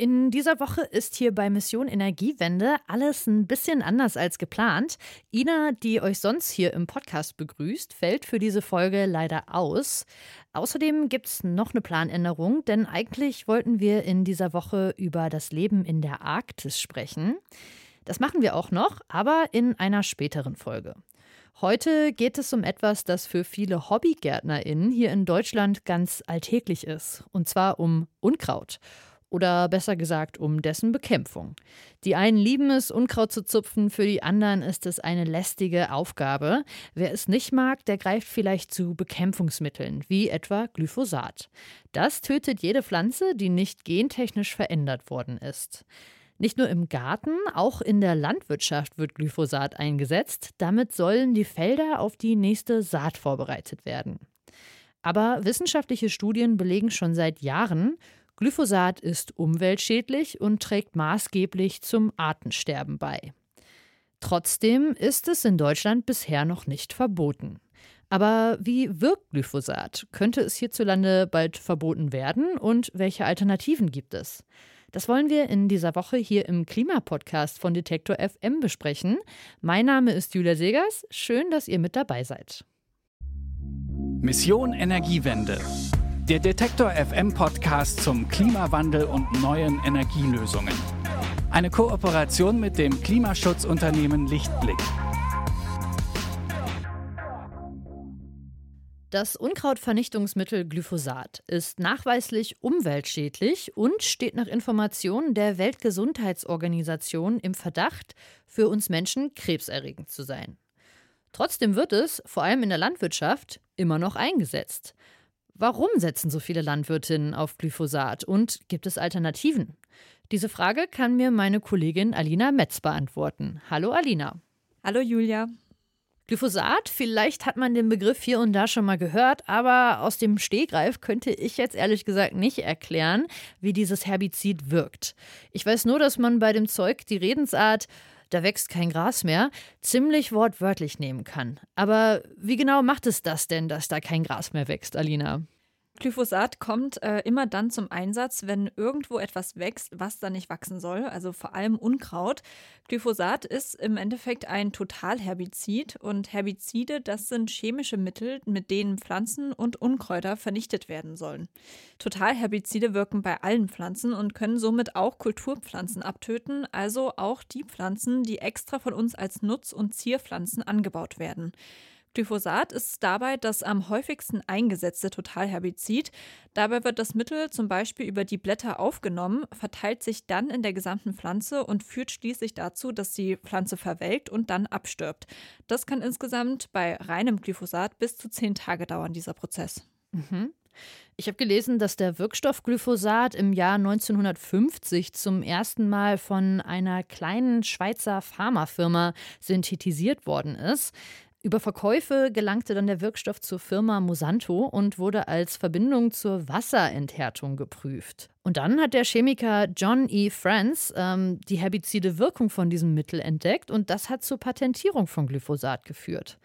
In dieser Woche ist hier bei Mission Energiewende alles ein bisschen anders als geplant. Ina, die euch sonst hier im Podcast begrüßt, fällt für diese Folge leider aus. Außerdem gibt es noch eine Planänderung, denn eigentlich wollten wir in dieser Woche über das Leben in der Arktis sprechen. Das machen wir auch noch, aber in einer späteren Folge. Heute geht es um etwas, das für viele HobbygärtnerInnen hier in Deutschland ganz alltäglich ist, und zwar um Unkraut oder besser gesagt um dessen Bekämpfung. Die einen lieben es, Unkraut zu zupfen, für die anderen ist es eine lästige Aufgabe. Wer es nicht mag, der greift vielleicht zu Bekämpfungsmitteln, wie etwa Glyphosat. Das tötet jede Pflanze, die nicht gentechnisch verändert worden ist. Nicht nur im Garten, auch in der Landwirtschaft wird Glyphosat eingesetzt. Damit sollen die Felder auf die nächste Saat vorbereitet werden. Aber wissenschaftliche Studien belegen schon seit Jahren, Glyphosat ist umweltschädlich und trägt maßgeblich zum Artensterben bei. Trotzdem ist es in Deutschland bisher noch nicht verboten. Aber wie wirkt Glyphosat? Könnte es hierzulande bald verboten werden und welche Alternativen gibt es? Das wollen wir in dieser Woche hier im Klimapodcast von Detektor FM besprechen. Mein Name ist Julia Segers. Schön, dass ihr mit dabei seid. Mission Energiewende. Der Detektor FM Podcast zum Klimawandel und neuen Energielösungen. Eine Kooperation mit dem Klimaschutzunternehmen Lichtblick. Das Unkrautvernichtungsmittel Glyphosat ist nachweislich umweltschädlich und steht nach Informationen der Weltgesundheitsorganisation im Verdacht, für uns Menschen krebserregend zu sein. Trotzdem wird es, vor allem in der Landwirtschaft, immer noch eingesetzt. Warum setzen so viele Landwirtinnen auf Glyphosat und gibt es Alternativen? Diese Frage kann mir meine Kollegin Alina Metz beantworten. Hallo Alina. Hallo Julia. Glyphosat, vielleicht hat man den Begriff hier und da schon mal gehört, aber aus dem Stehgreif könnte ich jetzt ehrlich gesagt nicht erklären, wie dieses Herbizid wirkt. Ich weiß nur, dass man bei dem Zeug die Redensart da wächst kein Gras mehr, ziemlich wortwörtlich nehmen kann. Aber wie genau macht es das denn, dass da kein Gras mehr wächst, Alina? Glyphosat kommt äh, immer dann zum Einsatz, wenn irgendwo etwas wächst, was da nicht wachsen soll, also vor allem Unkraut. Glyphosat ist im Endeffekt ein Totalherbizid und Herbizide, das sind chemische Mittel, mit denen Pflanzen und Unkräuter vernichtet werden sollen. Totalherbizide wirken bei allen Pflanzen und können somit auch Kulturpflanzen abtöten, also auch die Pflanzen, die extra von uns als Nutz- und Zierpflanzen angebaut werden. Glyphosat ist dabei das am häufigsten eingesetzte Totalherbizid. Dabei wird das Mittel zum Beispiel über die Blätter aufgenommen, verteilt sich dann in der gesamten Pflanze und führt schließlich dazu, dass die Pflanze verwelkt und dann abstirbt. Das kann insgesamt bei reinem Glyphosat bis zu zehn Tage dauern, dieser Prozess. Mhm. Ich habe gelesen, dass der Wirkstoff Glyphosat im Jahr 1950 zum ersten Mal von einer kleinen Schweizer Pharmafirma synthetisiert worden ist. Über Verkäufe gelangte dann der Wirkstoff zur Firma Monsanto und wurde als Verbindung zur Wasserenthärtung geprüft. Und dann hat der Chemiker John E. Franz ähm, die herbizide Wirkung von diesem Mittel entdeckt und das hat zur Patentierung von Glyphosat geführt.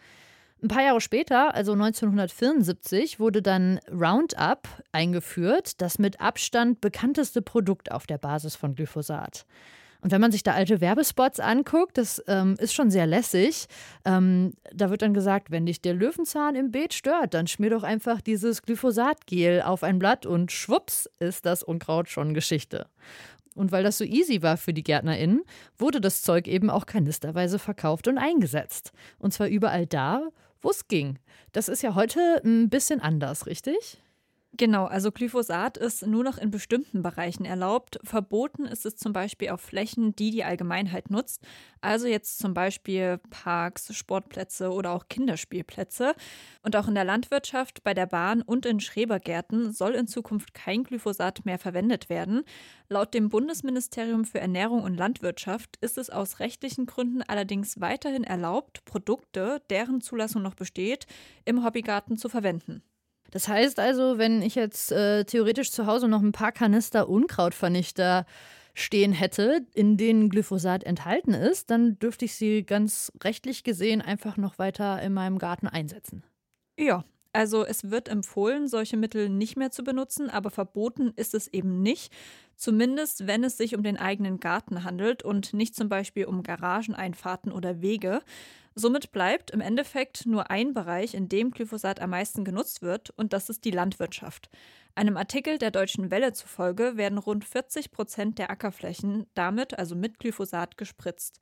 Ein paar Jahre später, also 1974, wurde dann Roundup eingeführt, das mit Abstand bekannteste Produkt auf der Basis von Glyphosat. Und wenn man sich da alte Werbespots anguckt, das ähm, ist schon sehr lässig. Ähm, da wird dann gesagt, wenn dich der Löwenzahn im Beet stört, dann schmier doch einfach dieses Glyphosatgel auf ein Blatt und schwupps ist das Unkraut schon Geschichte. Und weil das so easy war für die GärtnerInnen, wurde das Zeug eben auch kanisterweise verkauft und eingesetzt. Und zwar überall da, wo es ging. Das ist ja heute ein bisschen anders, richtig? Genau, also Glyphosat ist nur noch in bestimmten Bereichen erlaubt. Verboten ist es zum Beispiel auf Flächen, die die Allgemeinheit nutzt. Also jetzt zum Beispiel Parks, Sportplätze oder auch Kinderspielplätze. Und auch in der Landwirtschaft, bei der Bahn und in Schrebergärten soll in Zukunft kein Glyphosat mehr verwendet werden. Laut dem Bundesministerium für Ernährung und Landwirtschaft ist es aus rechtlichen Gründen allerdings weiterhin erlaubt, Produkte, deren Zulassung noch besteht, im Hobbygarten zu verwenden. Das heißt also, wenn ich jetzt äh, theoretisch zu Hause noch ein paar Kanister Unkrautvernichter stehen hätte, in denen Glyphosat enthalten ist, dann dürfte ich sie ganz rechtlich gesehen einfach noch weiter in meinem Garten einsetzen. Ja, Also es wird empfohlen, solche Mittel nicht mehr zu benutzen, aber verboten ist es eben nicht. Zumindest wenn es sich um den eigenen Garten handelt und nicht zum Beispiel um Garageneinfahrten oder Wege. Somit bleibt im Endeffekt nur ein Bereich, in dem Glyphosat am meisten genutzt wird, und das ist die Landwirtschaft. Einem Artikel der Deutschen Welle zufolge werden rund 40 Prozent der Ackerflächen damit, also mit Glyphosat, gespritzt.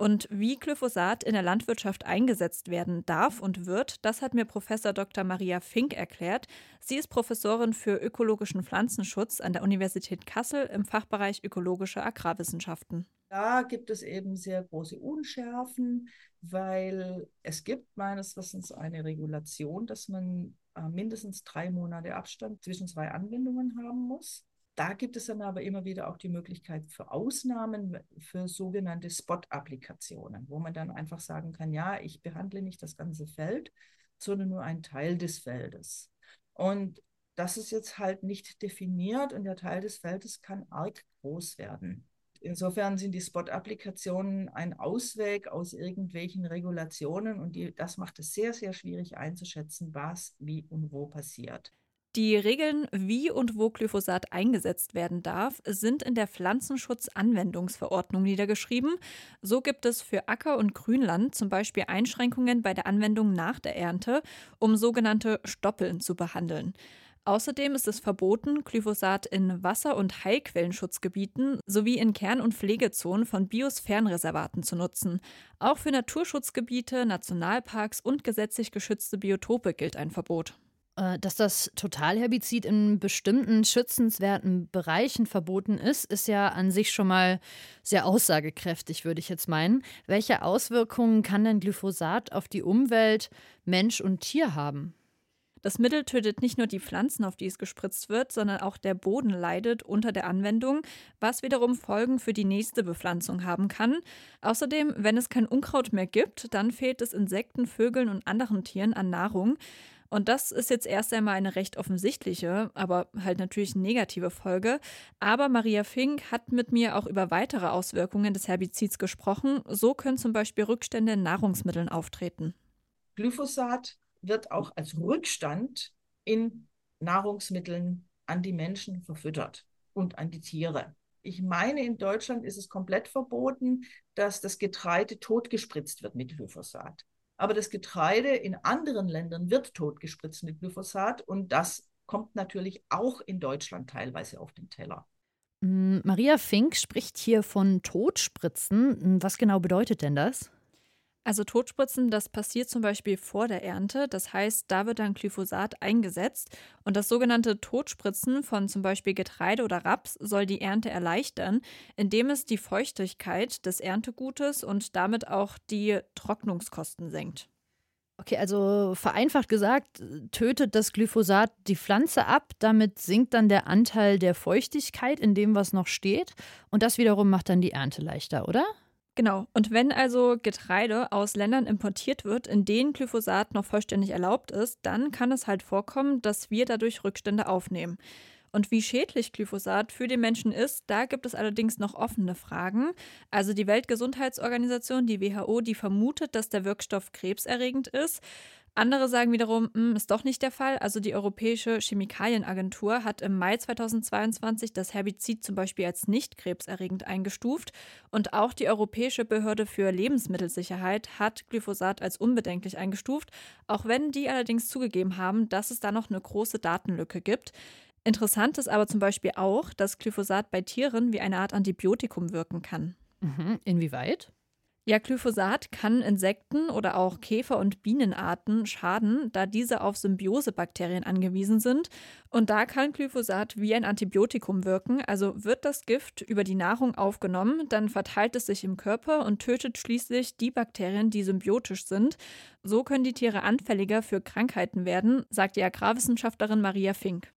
Und wie Glyphosat in der Landwirtschaft eingesetzt werden darf und wird, das hat mir Professor Dr. Maria Fink erklärt. Sie ist Professorin für ökologischen Pflanzenschutz an der Universität Kassel im Fachbereich ökologische Agrarwissenschaften. Da gibt es eben sehr große Unschärfen, weil es gibt meines Wissens eine Regulation, dass man äh, mindestens drei Monate Abstand zwischen zwei Anwendungen haben muss. Da gibt es dann aber immer wieder auch die Möglichkeit für Ausnahmen für sogenannte Spot-Applikationen, wo man dann einfach sagen kann, ja, ich behandle nicht das ganze Feld, sondern nur einen Teil des Feldes. Und das ist jetzt halt nicht definiert und der Teil des Feldes kann arg groß werden. Insofern sind die Spot-Applikationen ein Ausweg aus irgendwelchen Regulationen und die, das macht es sehr, sehr schwierig einzuschätzen, was, wie und wo passiert. Die Regeln, wie und wo Glyphosat eingesetzt werden darf, sind in der Pflanzenschutzanwendungsverordnung niedergeschrieben. So gibt es für Acker- und Grünland zum Beispiel Einschränkungen bei der Anwendung nach der Ernte, um sogenannte Stoppeln zu behandeln. Außerdem ist es verboten, Glyphosat in Wasser- und Heilquellenschutzgebieten sowie in Kern- und Pflegezonen von Biosphärenreservaten zu nutzen. Auch für Naturschutzgebiete, Nationalparks und gesetzlich geschützte Biotope gilt ein Verbot. Äh, dass das Totalherbizid in bestimmten schützenswerten Bereichen verboten ist, ist ja an sich schon mal sehr aussagekräftig, würde ich jetzt meinen. Welche Auswirkungen kann denn Glyphosat auf die Umwelt, Mensch und Tier haben? Das Mittel tötet nicht nur die Pflanzen, auf die es gespritzt wird, sondern auch der Boden leidet unter der Anwendung, was wiederum Folgen für die nächste Bepflanzung haben kann. Außerdem, wenn es kein Unkraut mehr gibt, dann fehlt es Insekten, Vögeln und anderen Tieren an Nahrung. Und das ist jetzt erst einmal eine recht offensichtliche, aber halt natürlich negative Folge. Aber Maria Fink hat mit mir auch über weitere Auswirkungen des Herbizids gesprochen. So können zum Beispiel Rückstände in Nahrungsmitteln auftreten. Glyphosat wird auch als Rückstand in Nahrungsmitteln an die Menschen verfüttert und an die Tiere. Ich meine, in Deutschland ist es komplett verboten, dass das Getreide totgespritzt wird mit Glyphosat. Aber das Getreide in anderen Ländern wird totgespritzt mit Glyphosat und das kommt natürlich auch in Deutschland teilweise auf den Teller. Mm, Maria Fink spricht hier von Totspritzen. Was genau bedeutet denn das? Also Totspritzen, das passiert zum Beispiel vor der Ernte. Das heißt, da wird dann Glyphosat eingesetzt. Und das sogenannte Totspritzen von zum Beispiel Getreide oder Raps soll die Ernte erleichtern, indem es die Feuchtigkeit des Erntegutes und damit auch die Trocknungskosten senkt. Okay, also vereinfacht gesagt, tötet das Glyphosat die Pflanze ab, damit sinkt dann der Anteil der Feuchtigkeit in dem, was noch steht. Und das wiederum macht dann die Ernte leichter, oder? Genau. Und wenn also Getreide aus Ländern importiert wird, in denen Glyphosat noch vollständig erlaubt ist, dann kann es halt vorkommen, dass wir dadurch Rückstände aufnehmen. Und wie schädlich Glyphosat für den Menschen ist, da gibt es allerdings noch offene Fragen. Also die Weltgesundheitsorganisation, die WHO, die vermutet, dass der Wirkstoff krebserregend ist. Andere sagen wiederum, hm, ist doch nicht der Fall. Also die Europäische Chemikalienagentur hat im Mai 2022 das Herbizid zum Beispiel als nicht krebserregend eingestuft. Und auch die Europäische Behörde für Lebensmittelsicherheit hat Glyphosat als unbedenklich eingestuft, auch wenn die allerdings zugegeben haben, dass es da noch eine große Datenlücke gibt. Interessant ist aber zum Beispiel auch, dass Glyphosat bei Tieren wie eine Art Antibiotikum wirken kann. Mhm. Inwieweit? Ja, Glyphosat kann Insekten oder auch Käfer- und Bienenarten schaden, da diese auf Symbiosebakterien angewiesen sind. Und da kann Glyphosat wie ein Antibiotikum wirken. Also wird das Gift über die Nahrung aufgenommen, dann verteilt es sich im Körper und tötet schließlich die Bakterien, die symbiotisch sind. So können die Tiere anfälliger für Krankheiten werden, sagt die Agrarwissenschaftlerin Maria Fink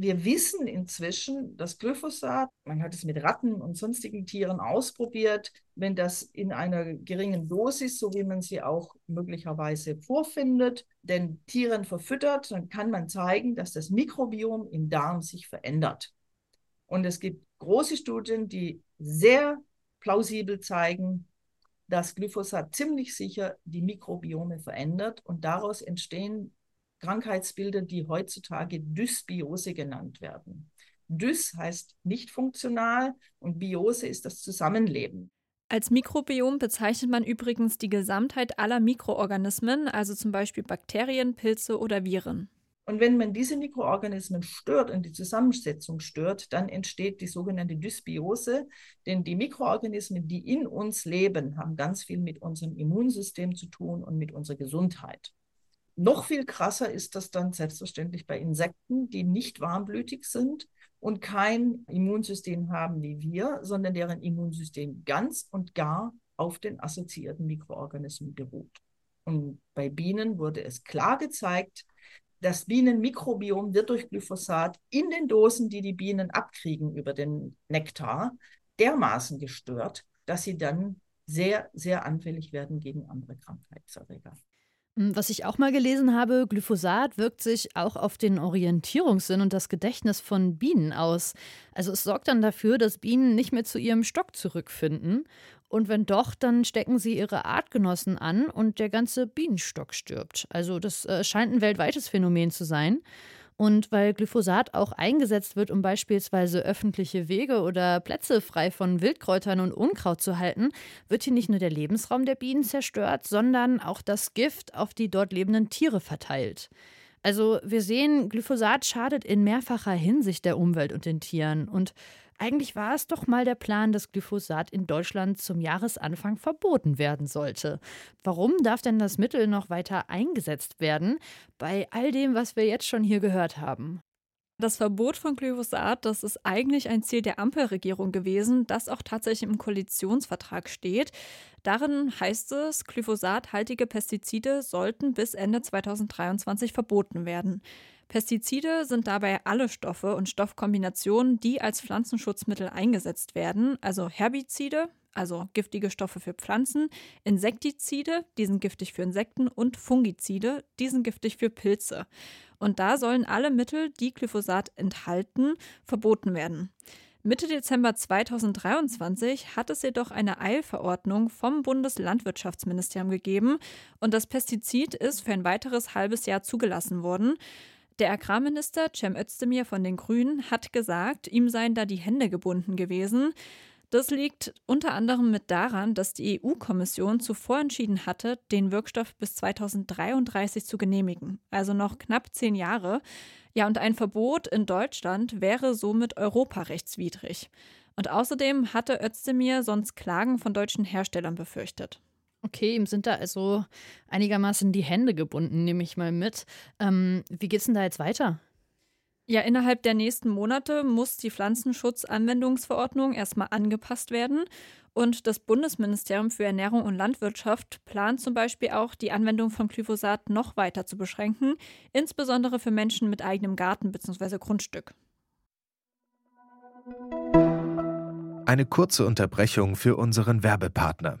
wir wissen inzwischen, dass Glyphosat, man hat es mit Ratten und sonstigen Tieren ausprobiert, wenn das in einer geringen Dosis, so wie man sie auch möglicherweise vorfindet, den Tieren verfüttert, dann kann man zeigen, dass das Mikrobiom im Darm sich verändert. Und es gibt große Studien, die sehr plausibel zeigen, dass Glyphosat ziemlich sicher die Mikrobiome verändert und daraus entstehen Krankheitsbilder, die heutzutage Dysbiose genannt werden. Dys heißt nicht funktional und Biose ist das Zusammenleben. Als Mikrobiom bezeichnet man übrigens die Gesamtheit aller Mikroorganismen, also zum Beispiel Bakterien, Pilze oder Viren. Und wenn man diese Mikroorganismen stört und die Zusammensetzung stört, dann entsteht die sogenannte Dysbiose. Denn die Mikroorganismen, die in uns leben, haben ganz viel mit unserem Immunsystem zu tun und mit unserer Gesundheit. Noch viel krasser ist das dann selbstverständlich bei Insekten, die nicht warmblütig sind und kein Immunsystem haben wie wir, sondern deren Immunsystem ganz und gar auf den assoziierten Mikroorganismen beruht. Und bei Bienen wurde es klar gezeigt, das Bienenmikrobiom wird durch Glyphosat in den Dosen, die die Bienen abkriegen über den Nektar, dermaßen gestört, dass sie dann sehr, sehr anfällig werden gegen andere Krankheitserreger. Hm, was ich auch mal gelesen habe, Glyphosat wirkt sich auch auf den Orientierungssinn und das Gedächtnis von Bienen aus. Also es sorgt dann dafür, dass Bienen nicht mehr zu ihrem Stock zurückfinden. Und wenn doch, dann stecken sie ihre Artgenossen an und der ganze Bienenstock stirbt. Also das äh, scheint ein weltweites Phänomen zu sein. Und weil Glyphosat auch eingesetzt wird, um beispielsweise öffentliche Wege oder Plätze frei von Wildkräutern und Unkraut zu halten, wird hier nicht nur der Lebensraum der Bienen zerstört, sondern auch das Gift auf die dort lebenden Tiere verteilt. Also wir sehen, Glyphosat schadet in mehrfacher Hinsicht der Umwelt und den Tieren. Und eigentlich war es doch mal der Plan, dass Glyphosat in Deutschland zum Jahresanfang verboten werden sollte. Warum darf denn das Mittel noch weiter eingesetzt werden, bei all dem, was wir jetzt schon hier gehört haben? Das Verbot von Glyphosat, das ist eigentlich ein Ziel der Ampelregierung gewesen, das auch tatsächlich im Koalitionsvertrag steht. Darin heißt es, glyphosathaltige Pestizide sollten bis Ende 2023 verboten werden. Pestizide sind dabei alle Stoffe und Stoffkombinationen, die als Pflanzenschutzmittel eingesetzt werden, also Herbizide, also giftige Stoffe für Pflanzen, Insektizide, die sind giftig für Insekten und Fungizide, die sind giftig für Pilze. Und da sollen alle Mittel, die Glyphosat enthalten, verboten werden. Mitte Dezember 2023 hat es jedoch eine Eilverordnung vom Bundeslandwirtschaftsministerium gegeben und das Pestizid ist für ein weiteres halbes Jahr zugelassen worden. Der Agrarminister Cem Özdemir von den Grünen hat gesagt, ihm seien da die Hände gebunden gewesen. Das liegt unter anderem mit daran, dass die EU-Kommission zuvor entschieden hatte, den Wirkstoff bis 2033 zu genehmigen, also noch knapp zehn Jahre. Ja, und ein Verbot in Deutschland wäre somit europarechtswidrig. Und außerdem hatte Özdemir sonst Klagen von deutschen Herstellern befürchtet. Okay, ihm sind da also einigermaßen die Hände gebunden, nehme ich mal mit. Ähm, wie geht's denn da jetzt weiter? Ja, innerhalb der nächsten Monate muss die Pflanzenschutzanwendungsverordnung erstmal angepasst werden. Und das Bundesministerium für Ernährung und Landwirtschaft plant zum Beispiel auch, die Anwendung von Glyphosat noch weiter zu beschränken, insbesondere für Menschen mit eigenem Garten bzw. Grundstück. Eine kurze Unterbrechung für unseren Werbepartner.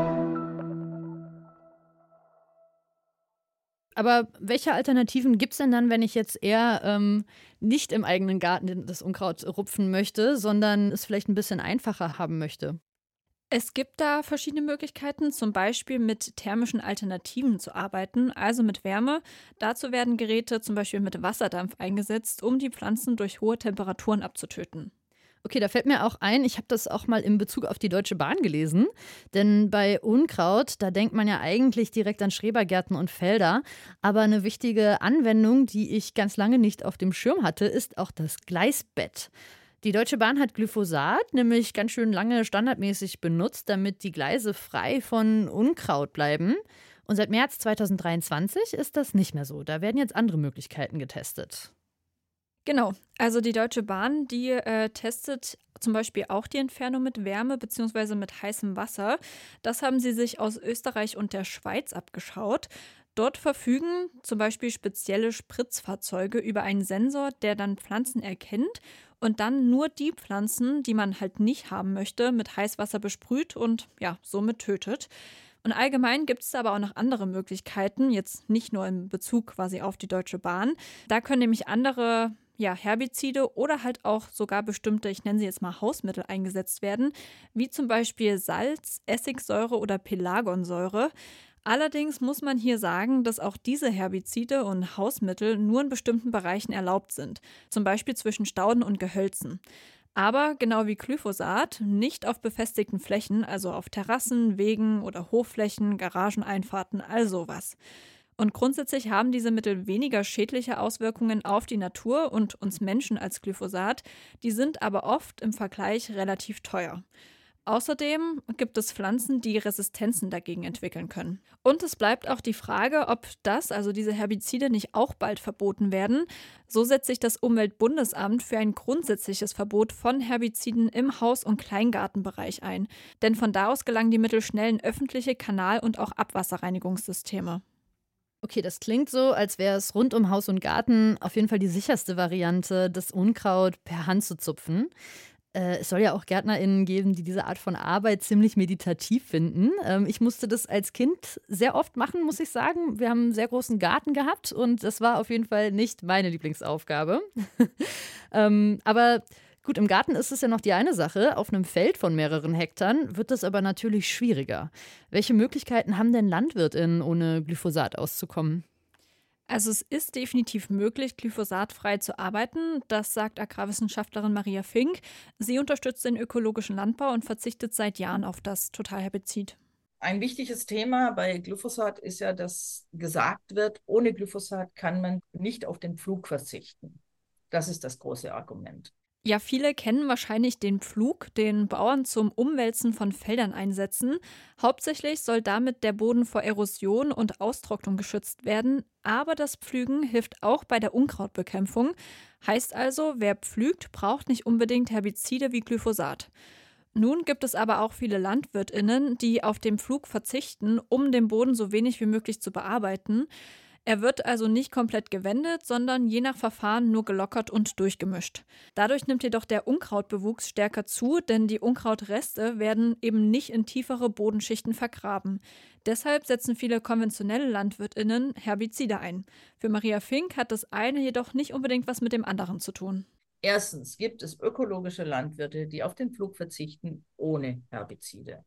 Aber welche Alternativen gibt es denn dann, wenn ich jetzt eher ähm, nicht im eigenen Garten das Unkraut rupfen möchte, sondern es vielleicht ein bisschen einfacher haben möchte? Es gibt da verschiedene Möglichkeiten, zum Beispiel mit thermischen Alternativen zu arbeiten, also mit Wärme. Dazu werden Geräte zum Beispiel mit Wasserdampf eingesetzt, um die Pflanzen durch hohe Temperaturen abzutöten. Okay, da fällt mir auch ein, ich habe das auch mal in Bezug auf die Deutsche Bahn gelesen. Denn bei Unkraut, da denkt man ja eigentlich direkt an Schrebergärten und Felder. Aber eine wichtige Anwendung, die ich ganz lange nicht auf dem Schirm hatte, ist auch das Gleisbett. Die Deutsche Bahn hat Glyphosat nämlich ganz schön lange standardmäßig benutzt, damit die Gleise frei von Unkraut bleiben. Und seit März 2023 ist das nicht mehr so. Da werden jetzt andere Möglichkeiten getestet. Genau, also die Deutsche Bahn, die äh, testet zum Beispiel auch die Entfernung mit Wärme bzw. mit heißem Wasser. Das haben sie sich aus Österreich und der Schweiz abgeschaut. Dort verfügen zum Beispiel spezielle Spritzfahrzeuge über einen Sensor, der dann Pflanzen erkennt und dann nur die Pflanzen, die man halt nicht haben möchte, mit Heißwasser besprüht und ja, somit tötet. Und allgemein gibt es aber auch noch andere Möglichkeiten, jetzt nicht nur in Bezug quasi auf die Deutsche Bahn. Da können nämlich andere ja, Herbizide oder halt auch sogar bestimmte, ich nenne sie jetzt mal Hausmittel eingesetzt werden, wie zum Beispiel Salz, Essigsäure oder Pelagonsäure. Allerdings muss man hier sagen, dass auch diese Herbizide und Hausmittel nur in bestimmten Bereichen erlaubt sind, zum Beispiel zwischen Stauden und Gehölzen. Aber genau wie Glyphosat nicht auf befestigten Flächen, also auf Terrassen, Wegen oder Hofflächen, Garageneinfahrten, all sowas. Und grundsätzlich haben diese Mittel weniger schädliche Auswirkungen auf die Natur und uns Menschen als Glyphosat, die sind aber oft im Vergleich relativ teuer. Außerdem gibt es Pflanzen, die Resistenzen dagegen entwickeln können. Und es bleibt auch die Frage, ob das, also diese Herbizide, nicht auch bald verboten werden. So setzt sich das Umweltbundesamt für ein grundsätzliches Verbot von Herbiziden im Haus- und Kleingartenbereich ein. Denn von da aus gelangen die Mittel schnell in öffentliche Kanal- und auch Abwasserreinigungssysteme. Okay, das klingt so, als wäre es rund um Haus und Garten auf jeden Fall die sicherste Variante, das Unkraut per Hand zu zupfen. Äh, es soll ja auch GärtnerInnen geben, die diese Art von Arbeit ziemlich meditativ finden. Ähm, ich musste das als Kind sehr oft machen, muss ich sagen. Wir haben einen sehr großen Garten gehabt und das war auf jeden Fall nicht meine Lieblingsaufgabe. ähm, aber gut, im Garten ist es ja noch die eine Sache. Auf einem Feld von mehreren Hektar wird das aber natürlich schwieriger. Welche Möglichkeiten haben denn LandwirtInnen, ohne Glyphosat auszukommen? Also es ist definitiv möglich, glyphosatfrei zu arbeiten. Das sagt Agrarwissenschaftlerin Maria Fink. Sie unterstützt den ökologischen Landbau und verzichtet seit Jahren auf das Totalherbizid. Ein wichtiges Thema bei Glyphosat ist ja, dass gesagt wird, ohne Glyphosat kann man nicht auf den Pflug verzichten. Das ist das große Argument. Ja, viele kennen wahrscheinlich den Pflug, den Bauern zum Umwälzen von Feldern einsetzen. Hauptsächlich soll damit der Boden vor Erosion und Austrocknung geschützt werden, aber das Pflügen hilft auch bei der Unkrautbekämpfung. Heißt also, wer pflügt, braucht nicht unbedingt Herbizide wie Glyphosat. Nun gibt es aber auch viele Landwirtinnen, die auf den Pflug verzichten, um den Boden so wenig wie möglich zu bearbeiten. Er wird also nicht komplett gewendet, sondern je nach Verfahren nur gelockert und durchgemischt. Dadurch nimmt jedoch der Unkrautbewuchs stärker zu, denn die Unkrautreste werden eben nicht in tiefere Bodenschichten vergraben. Deshalb setzen viele konventionelle Landwirtinnen Herbizide ein. Für Maria Fink hat das eine jedoch nicht unbedingt was mit dem anderen zu tun. Erstens gibt es ökologische Landwirte, die auf den Flug verzichten ohne Herbizide.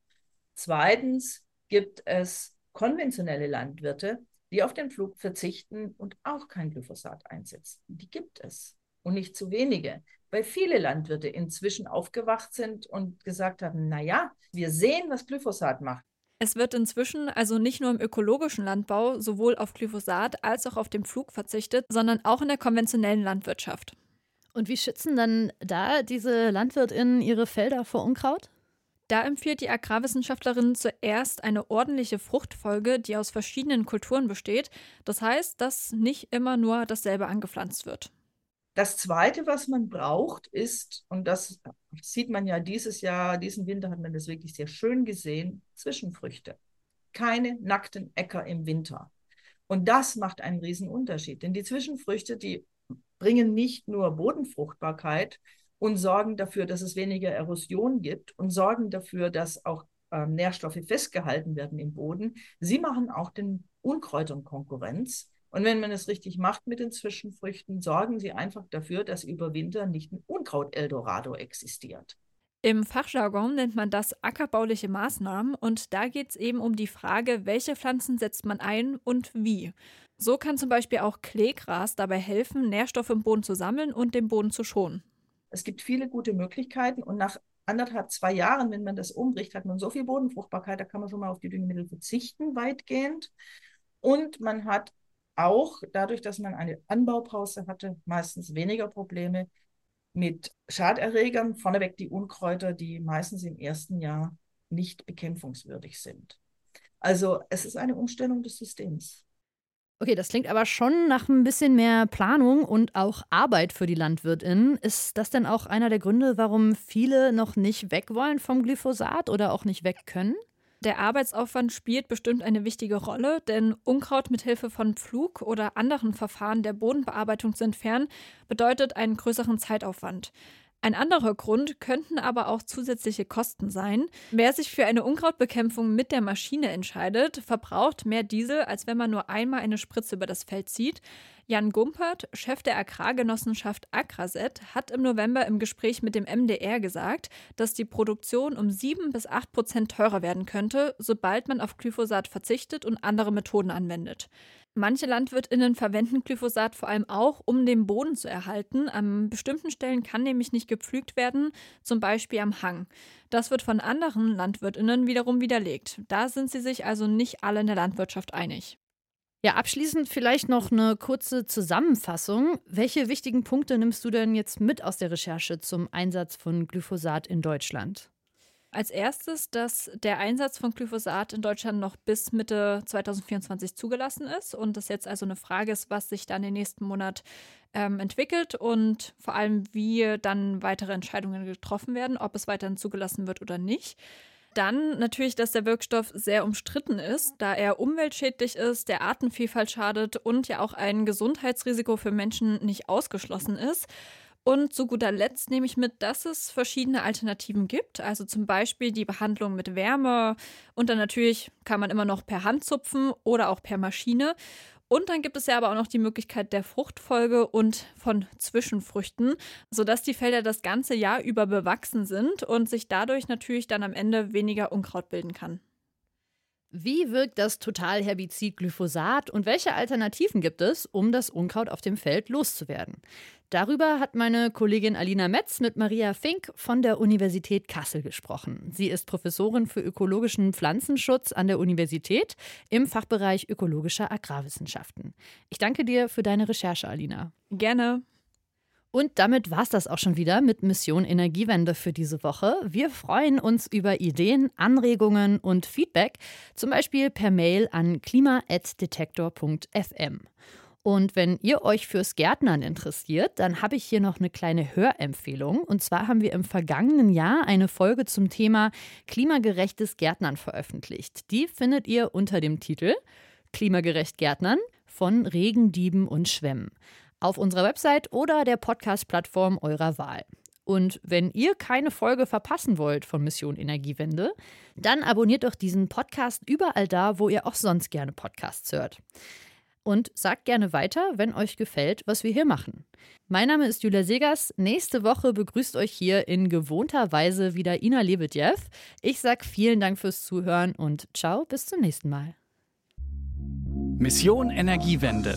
Zweitens gibt es konventionelle Landwirte, die auf den Flug verzichten und auch kein Glyphosat einsetzen. Die gibt es und nicht zu wenige, weil viele Landwirte inzwischen aufgewacht sind und gesagt haben, naja, wir sehen, was Glyphosat macht. Es wird inzwischen also nicht nur im ökologischen Landbau sowohl auf Glyphosat als auch auf den Flug verzichtet, sondern auch in der konventionellen Landwirtschaft. Und wie schützen dann da diese LandwirtInnen ihre Felder vor Unkraut? Da empfiehlt die Agrarwissenschaftlerin zuerst eine ordentliche Fruchtfolge, die aus verschiedenen Kulturen besteht. Das heißt, dass nicht immer nur dasselbe angepflanzt wird. Das Zweite, was man braucht, ist, und das sieht man ja dieses Jahr, diesen Winter hat man das wirklich sehr schön gesehen, Zwischenfrüchte. Keine nackten Äcker im Winter. Und das macht einen Unterschied, denn die Zwischenfrüchte, die bringen nicht nur Bodenfruchtbarkeit, und sorgen dafür, dass es weniger Erosion gibt und sorgen dafür, dass auch ähm, Nährstoffe festgehalten werden im Boden. Sie machen auch den Unkräutern Konkurrenz. Und wenn man es richtig macht mit den Zwischenfrüchten, sorgen sie einfach dafür, dass über Winter nicht ein Unkraut-Eldorado existiert. Im Fachjargon nennt man das ackerbauliche Maßnahmen und da geht es eben um die Frage, welche Pflanzen setzt man ein und wie. So kann zum Beispiel auch Kleegras dabei helfen, Nährstoffe im Boden zu sammeln und den Boden zu schonen. Es gibt viele gute Möglichkeiten und nach anderthalb, zwei Jahren, wenn man das umbricht, hat man so viel Bodenfruchtbarkeit, da kann man schon mal auf die Düngemittel verzichten, weitgehend. Und man hat auch dadurch, dass man eine Anbaupause hatte, meistens weniger Probleme mit Schaderregern, vorneweg die Unkräuter, die meistens im ersten Jahr nicht bekämpfungswürdig sind. Also es ist eine Umstellung des Systems. Okay, das klingt aber schon nach ein bisschen mehr Planung und auch Arbeit für die LandwirtInnen. Ist das denn auch einer der Gründe, warum viele noch nicht weg wollen vom Glyphosat oder auch nicht weg können? Der Arbeitsaufwand spielt bestimmt eine wichtige Rolle, denn Unkraut mit Hilfe von Pflug oder anderen Verfahren der Bodenbearbeitung zu entfernen, bedeutet einen größeren Zeitaufwand. Ein anderer Grund könnten aber auch zusätzliche Kosten sein. Wer sich für eine Unkrautbekämpfung mit der Maschine entscheidet, verbraucht mehr Diesel, als wenn man nur einmal eine Spritze über das Feld zieht. Jan Gumpert, Chef der Agrargenossenschaft Agraset, hat im November im Gespräch mit dem MDR gesagt, dass die Produktion um 7 bis 8 Prozent teurer werden könnte, sobald man auf Glyphosat verzichtet und andere Methoden anwendet. Manche LandwirtInnen verwenden Glyphosat vor allem auch, um den Boden zu erhalten. An bestimmten Stellen kann nämlich nicht gepflügt werden, zum Beispiel am Hang. Das wird von anderen LandwirtInnen wiederum widerlegt. Da sind sie sich also nicht alle in der Landwirtschaft einig. Ja, abschließend vielleicht noch eine kurze Zusammenfassung. Welche wichtigen Punkte nimmst du denn jetzt mit aus der Recherche zum Einsatz von Glyphosat in Deutschland? Als erstes, dass der Einsatz von Glyphosat in Deutschland noch bis Mitte 2024 zugelassen ist und das jetzt also eine Frage ist, was sich dann im nächsten Monat ähm, entwickelt und vor allem, wie dann weitere Entscheidungen getroffen werden, ob es weiterhin zugelassen wird oder nicht. Dann natürlich, dass der Wirkstoff sehr umstritten ist, da er umweltschädlich ist, der Artenvielfalt schadet und ja auch ein Gesundheitsrisiko für Menschen nicht ausgeschlossen ist. Und zu guter Letzt nehme ich mit, dass es verschiedene Alternativen gibt. Also zum Beispiel die Behandlung mit Wärme und dann natürlich kann man immer noch per Hand zupfen oder auch per Maschine. Und dann gibt es ja aber auch noch die Möglichkeit der Fruchtfolge und von Zwischenfrüchten, sodass die Felder das ganze Jahr über bewachsen sind und sich dadurch natürlich dann am Ende weniger Unkraut bilden kann. Wie wirkt das Totalherbizid Glyphosat und welche Alternativen gibt es, um das Unkraut auf dem Feld loszuwerden? Darüber hat meine Kollegin Alina Metz mit Maria Fink von der Universität Kassel gesprochen. Sie ist Professorin für ökologischen Pflanzenschutz an der Universität im Fachbereich ökologischer Agrarwissenschaften. Ich danke dir für deine Recherche, Alina. Gerne. Und damit war es das auch schon wieder mit Mission Energiewende für diese Woche. Wir freuen uns über Ideen, Anregungen und Feedback, zum Beispiel per Mail an klima.detektor.fm. Und wenn ihr euch fürs Gärtnern interessiert, dann habe ich hier noch eine kleine Hörempfehlung. Und zwar haben wir im vergangenen Jahr eine Folge zum Thema klimagerechtes Gärtnern veröffentlicht. Die findet ihr unter dem Titel Klimagerecht Gärtnern von Regendieben und Schwämmen auf unserer Website oder der Podcast-Plattform eurer Wahl. Und wenn ihr keine Folge verpassen wollt von Mission Energiewende, dann abonniert doch diesen Podcast überall da, wo ihr auch sonst gerne Podcasts hört. Und sagt gerne weiter, wenn euch gefällt, was wir hier machen. Mein Name ist Julia Segers. Nächste Woche begrüßt euch hier in gewohnter Weise wieder Ina Lebedjew. Ich sage vielen Dank fürs Zuhören und ciao, bis zum nächsten Mal. Mission Energiewende.